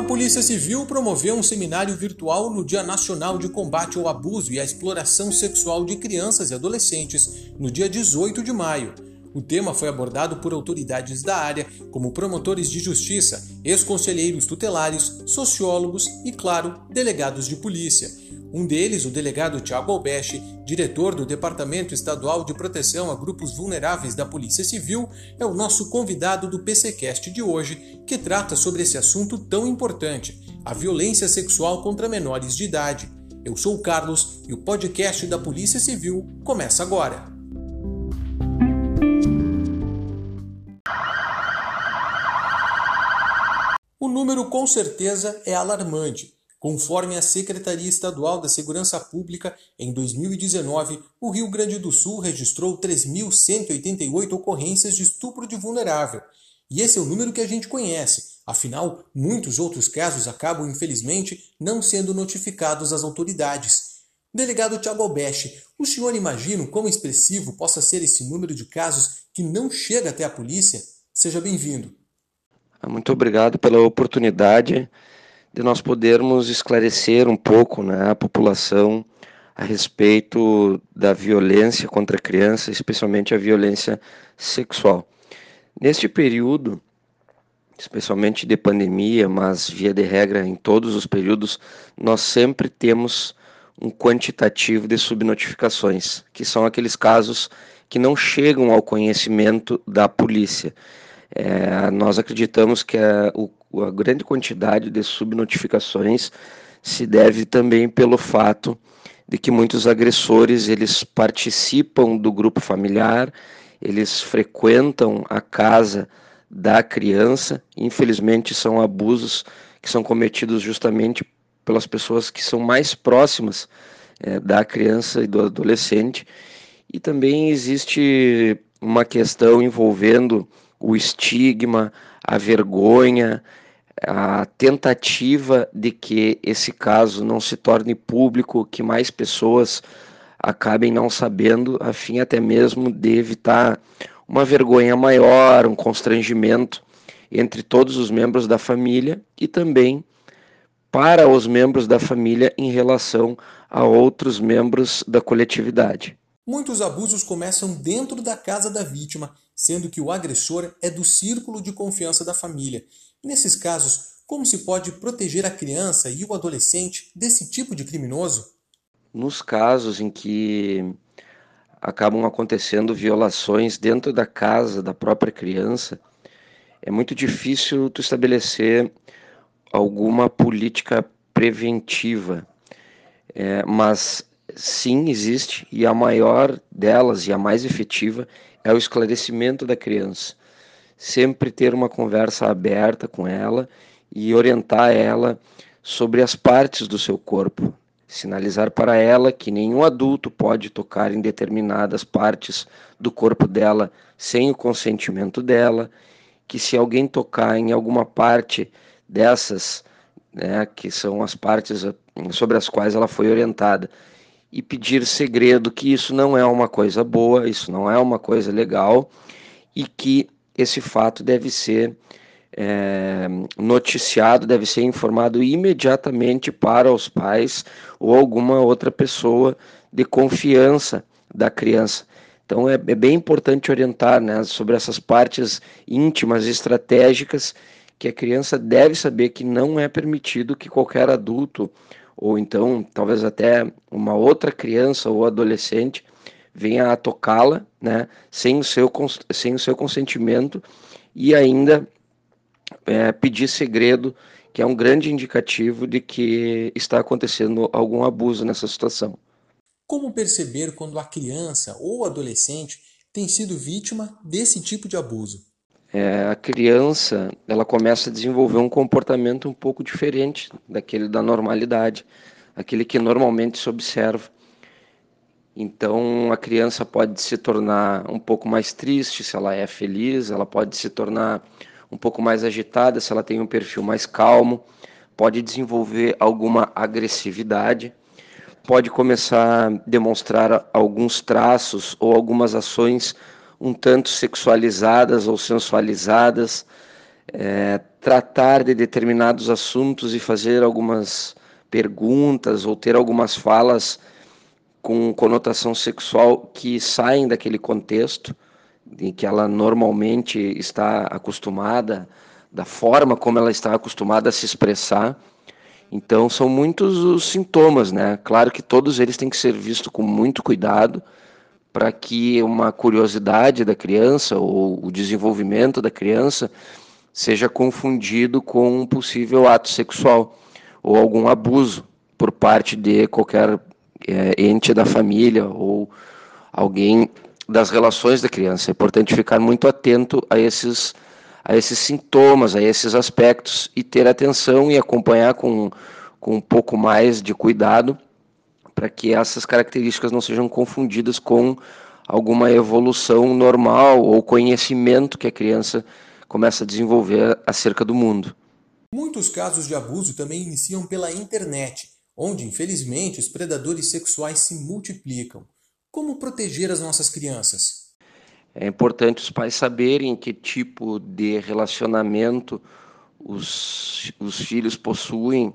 A Polícia Civil promoveu um seminário virtual no Dia Nacional de Combate ao Abuso e à Exploração Sexual de Crianças e Adolescentes, no dia 18 de maio. O tema foi abordado por autoridades da área, como promotores de justiça, ex-conselheiros tutelares, sociólogos e, claro, delegados de polícia. Um deles, o delegado Tiago Albeche, diretor do Departamento Estadual de Proteção a Grupos Vulneráveis da Polícia Civil, é o nosso convidado do PCcast de hoje, que trata sobre esse assunto tão importante, a violência sexual contra menores de idade. Eu sou o Carlos e o podcast da Polícia Civil começa agora. O número com certeza é alarmante. Conforme a Secretaria Estadual da Segurança Pública, em 2019, o Rio Grande do Sul registrou 3.188 ocorrências de estupro de vulnerável. E esse é o número que a gente conhece, afinal, muitos outros casos acabam, infelizmente, não sendo notificados às autoridades. Delegado Tiago Albeche, o senhor imagina como expressivo possa ser esse número de casos que não chega até a polícia? Seja bem-vindo. Muito obrigado pela oportunidade de nós podermos esclarecer um pouco né, a população a respeito da violência contra a criança, especialmente a violência sexual. Neste período, especialmente de pandemia, mas via de regra em todos os períodos, nós sempre temos um quantitativo de subnotificações, que são aqueles casos que não chegam ao conhecimento da polícia. É, nós acreditamos que a, o, a grande quantidade de subnotificações se deve também pelo fato de que muitos agressores eles participam do grupo familiar, eles frequentam a casa da criança. Infelizmente são abusos que são cometidos justamente pelas pessoas que são mais próximas é, da criança e do adolescente. E também existe uma questão envolvendo o estigma, a vergonha, a tentativa de que esse caso não se torne público, que mais pessoas acabem não sabendo, a fim até mesmo de evitar uma vergonha maior, um constrangimento entre todos os membros da família e também para os membros da família em relação a outros membros da coletividade. Muitos abusos começam dentro da casa da vítima sendo que o agressor é do círculo de confiança da família. Nesses casos, como se pode proteger a criança e o adolescente desse tipo de criminoso? Nos casos em que acabam acontecendo violações dentro da casa da própria criança, é muito difícil tu estabelecer alguma política preventiva, é, mas sim existe e a maior delas e a mais efetiva é o esclarecimento da criança. Sempre ter uma conversa aberta com ela e orientar ela sobre as partes do seu corpo. Sinalizar para ela que nenhum adulto pode tocar em determinadas partes do corpo dela sem o consentimento dela, que se alguém tocar em alguma parte dessas, né, que são as partes sobre as quais ela foi orientada, e pedir segredo, que isso não é uma coisa boa, isso não é uma coisa legal e que esse fato deve ser é, noticiado, deve ser informado imediatamente para os pais ou alguma outra pessoa de confiança da criança. Então é, é bem importante orientar né, sobre essas partes íntimas, estratégicas, que a criança deve saber que não é permitido que qualquer adulto ou então talvez até uma outra criança ou adolescente venha a tocá-la, né, sem o seu sem o seu consentimento e ainda é, pedir segredo, que é um grande indicativo de que está acontecendo algum abuso nessa situação. Como perceber quando a criança ou adolescente tem sido vítima desse tipo de abuso? é, a criança ela começa a desenvolver um comportamento um pouco diferente daquele da normalidade, aquele que normalmente se observa. Então a criança pode se tornar um pouco mais triste se ela é feliz, ela pode se tornar um pouco mais agitada se ela tem um perfil mais calmo, pode desenvolver alguma agressividade, pode começar a demonstrar alguns traços ou algumas ações um tanto sexualizadas ou sensualizadas, é, tratar de determinados assuntos e fazer algumas perguntas ou ter algumas falas com conotação sexual que saem daquele contexto em que ela normalmente está acostumada, da forma como ela está acostumada a se expressar. Então são muitos os sintomas, né? Claro que todos eles têm que ser vistos com muito cuidado para que uma curiosidade da criança ou o desenvolvimento da criança seja confundido com um possível ato sexual ou algum abuso por parte de qualquer é, ente da família ou alguém das relações da criança. É importante ficar muito atento a esses, a esses sintomas, a esses aspectos e ter atenção e acompanhar com, com um pouco mais de cuidado para que essas características não sejam confundidas com alguma evolução normal ou conhecimento que a criança começa a desenvolver acerca do mundo. Muitos casos de abuso também iniciam pela internet, onde, infelizmente, os predadores sexuais se multiplicam. Como proteger as nossas crianças? É importante os pais saberem que tipo de relacionamento os, os filhos possuem,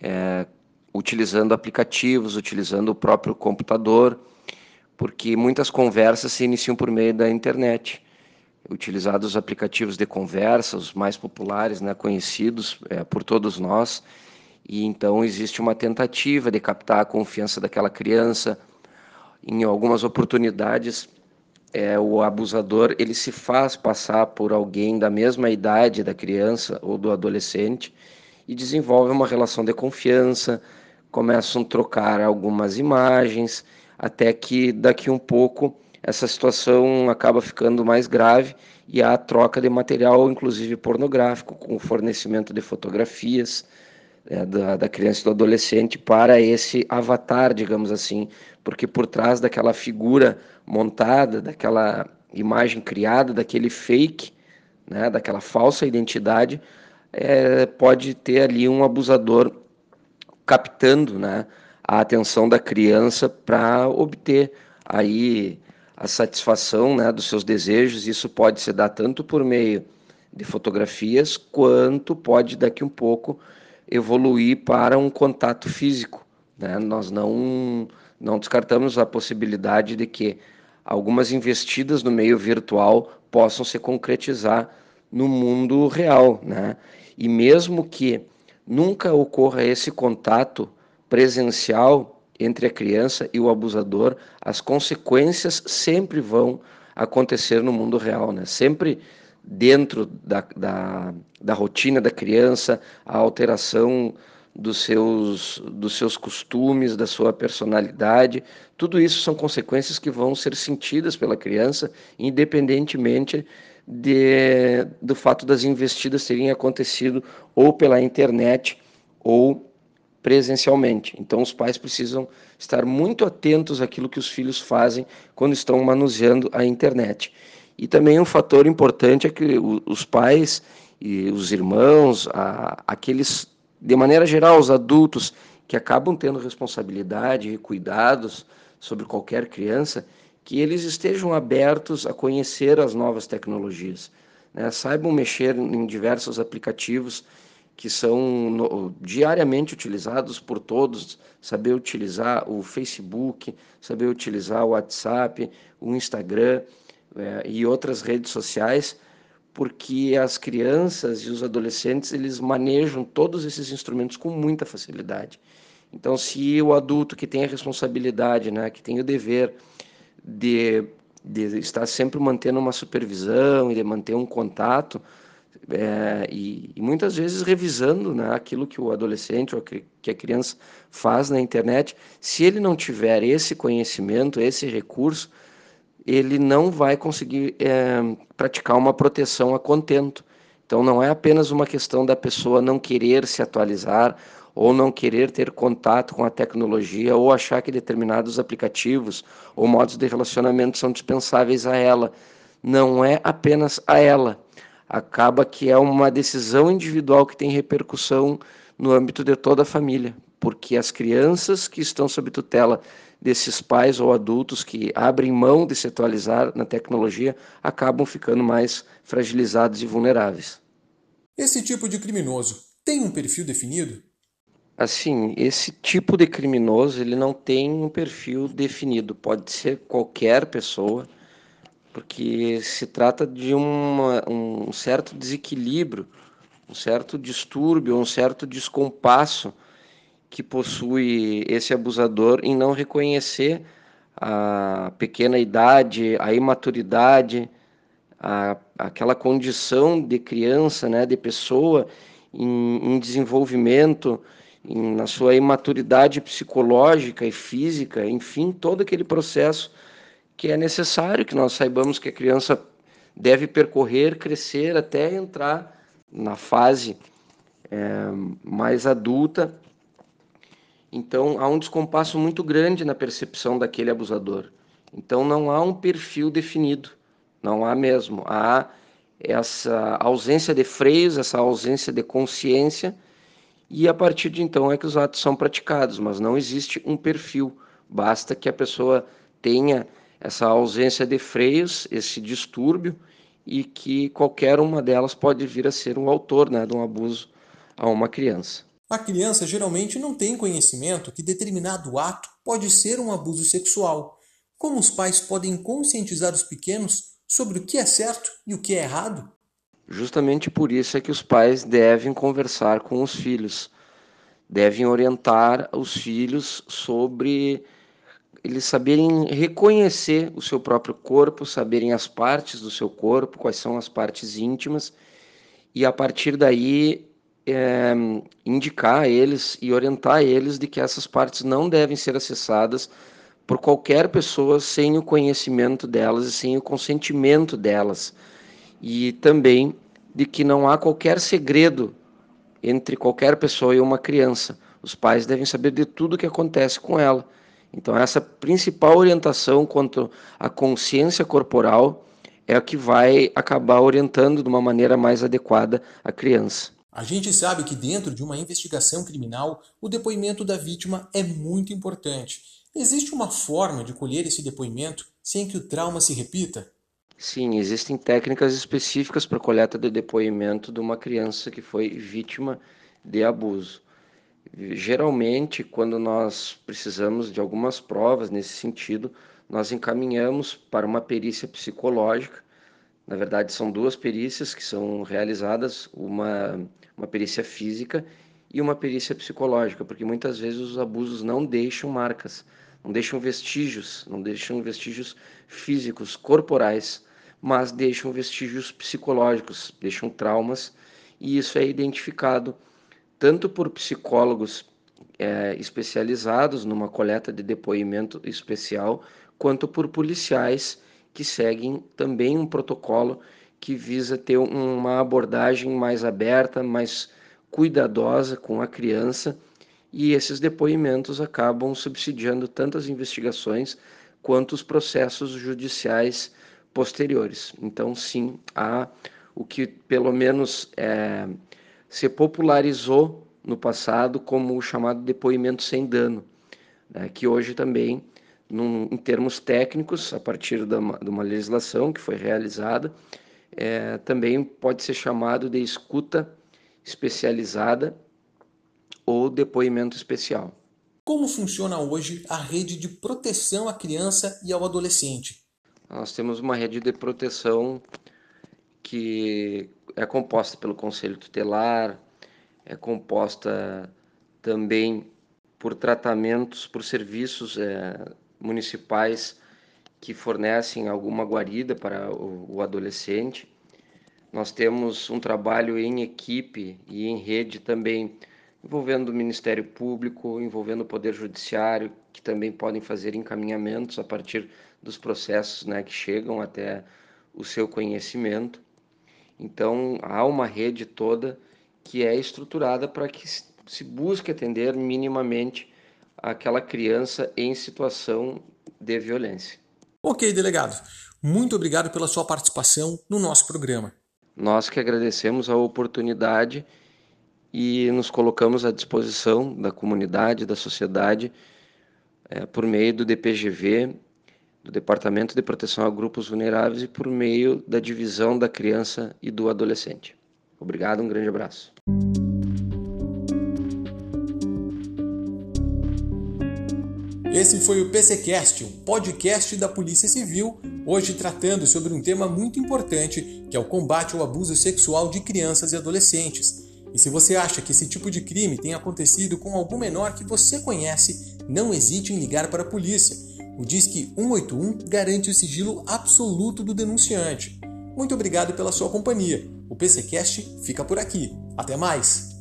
é, utilizando aplicativos, utilizando o próprio computador, porque muitas conversas se iniciam por meio da internet utilizados aplicativos de conversa, os mais populares, né, conhecidos é, por todos nós, e então existe uma tentativa de captar a confiança daquela criança. Em algumas oportunidades, é, o abusador ele se faz passar por alguém da mesma idade da criança ou do adolescente e desenvolve uma relação de confiança, começam a trocar algumas imagens, até que daqui um pouco essa situação acaba ficando mais grave e há troca de material, inclusive pornográfico, com o fornecimento de fotografias é, da, da criança e do adolescente para esse avatar, digamos assim, porque por trás daquela figura montada, daquela imagem criada, daquele fake, né, daquela falsa identidade, é, pode ter ali um abusador captando né, a atenção da criança para obter aí a satisfação né, dos seus desejos. Isso pode se dar tanto por meio de fotografias, quanto pode daqui um pouco evoluir para um contato físico. Né? Nós não, não descartamos a possibilidade de que algumas investidas no meio virtual possam se concretizar no mundo real. Né? E mesmo que nunca ocorra esse contato presencial, entre a criança e o abusador, as consequências sempre vão acontecer no mundo real, né? Sempre dentro da, da, da rotina da criança, a alteração dos seus, dos seus costumes, da sua personalidade, tudo isso são consequências que vão ser sentidas pela criança, independentemente de, do fato das investidas terem acontecido ou pela internet ou presencialmente. Então, os pais precisam estar muito atentos àquilo que os filhos fazem quando estão manuseando a internet. E também um fator importante é que os pais e os irmãos, aqueles, de maneira geral, os adultos que acabam tendo responsabilidade e cuidados sobre qualquer criança, que eles estejam abertos a conhecer as novas tecnologias, né? saibam mexer em diversos aplicativos que são no, diariamente utilizados por todos, saber utilizar o Facebook, saber utilizar o WhatsApp, o Instagram é, e outras redes sociais, porque as crianças e os adolescentes eles manejam todos esses instrumentos com muita facilidade. Então, se o adulto que tem a responsabilidade, né, que tem o dever de, de estar sempre mantendo uma supervisão e de manter um contato, é, e, e, muitas vezes revisando né, aquilo que o adolescente ou que a criança faz na internet, se ele não tiver esse conhecimento, esse recurso, ele não vai conseguir é, praticar uma proteção a contento. Então não é apenas uma questão da pessoa não querer se atualizar ou não querer ter contato com a tecnologia ou achar que determinados aplicativos ou modos de relacionamento são dispensáveis a ela. Não é apenas a ela acaba que é uma decisão individual que tem repercussão no âmbito de toda a família, porque as crianças que estão sob tutela desses pais ou adultos que abrem mão de se atualizar na tecnologia acabam ficando mais fragilizados e vulneráveis. Esse tipo de criminoso tem um perfil definido? Assim, esse tipo de criminoso, ele não tem um perfil definido, pode ser qualquer pessoa, porque se trata de uma, um certo desequilíbrio, um certo distúrbio, um certo descompasso que possui esse abusador em não reconhecer a pequena idade, a imaturidade, a, aquela condição de criança, né, de pessoa em, em desenvolvimento, em, na sua imaturidade psicológica e física, enfim, todo aquele processo que é necessário que nós saibamos que a criança deve percorrer, crescer até entrar na fase é, mais adulta. Então há um descompasso muito grande na percepção daquele abusador. Então não há um perfil definido, não há mesmo. Há essa ausência de freios, essa ausência de consciência, e a partir de então é que os atos são praticados, mas não existe um perfil. Basta que a pessoa tenha essa ausência de freios, esse distúrbio, e que qualquer uma delas pode vir a ser um autor né, de um abuso a uma criança. A criança geralmente não tem conhecimento que determinado ato pode ser um abuso sexual. Como os pais podem conscientizar os pequenos sobre o que é certo e o que é errado? Justamente por isso é que os pais devem conversar com os filhos, devem orientar os filhos sobre eles saberem reconhecer o seu próprio corpo, saberem as partes do seu corpo, quais são as partes íntimas, e a partir daí é, indicar a eles e orientar eles de que essas partes não devem ser acessadas por qualquer pessoa sem o conhecimento delas e sem o consentimento delas. E também de que não há qualquer segredo entre qualquer pessoa e uma criança. Os pais devem saber de tudo o que acontece com ela então, essa principal orientação quanto à consciência corporal é a que vai acabar orientando de uma maneira mais adequada a criança. A gente sabe que dentro de uma investigação criminal, o depoimento da vítima é muito importante. Existe uma forma de colher esse depoimento sem que o trauma se repita? Sim, existem técnicas específicas para coleta de depoimento de uma criança que foi vítima de abuso. Geralmente, quando nós precisamos de algumas provas nesse sentido, nós encaminhamos para uma perícia psicológica. Na verdade, são duas perícias que são realizadas, uma, uma perícia física e uma perícia psicológica, porque muitas vezes os abusos não deixam marcas, não deixam vestígios, não deixam vestígios físicos, corporais, mas deixam vestígios psicológicos, deixam traumas, e isso é identificado tanto por psicólogos é, especializados numa coleta de depoimento especial, quanto por policiais que seguem também um protocolo que visa ter uma abordagem mais aberta, mais cuidadosa com a criança, e esses depoimentos acabam subsidiando tanto as investigações quanto os processos judiciais posteriores. Então, sim, há o que pelo menos é, se popularizou no passado como o chamado depoimento sem dano, né, que hoje também, num, em termos técnicos, a partir da, de uma legislação que foi realizada, é, também pode ser chamado de escuta especializada ou depoimento especial. Como funciona hoje a rede de proteção à criança e ao adolescente? Nós temos uma rede de proteção que é composta pelo Conselho Tutelar, é composta também por tratamentos, por serviços é, municipais que fornecem alguma guarida para o, adolescente. Nós temos um trabalho em equipe e em rede também envolvendo o Ministério Público, envolvendo o Poder Judiciário, que também podem fazer encaminhamentos a partir dos processos né, que chegam até o seu conhecimento. Então, há uma rede toda que é estruturada para que se busque atender minimamente aquela criança em situação de violência. Ok, delegado. Muito obrigado pela sua participação no nosso programa. Nós que agradecemos a oportunidade e nos colocamos à disposição da comunidade, da sociedade, é, por meio do DPGV do Departamento de Proteção a Grupos Vulneráveis e por meio da divisão da criança e do adolescente. Obrigado, um grande abraço. Esse foi o PCcast, o podcast da Polícia Civil, hoje tratando sobre um tema muito importante, que é o combate ao abuso sexual de crianças e adolescentes. E se você acha que esse tipo de crime tem acontecido com algum menor que você conhece, não hesite em ligar para a polícia. O Disque 181 garante o sigilo absoluto do denunciante. Muito obrigado pela sua companhia. O PCcast fica por aqui. Até mais!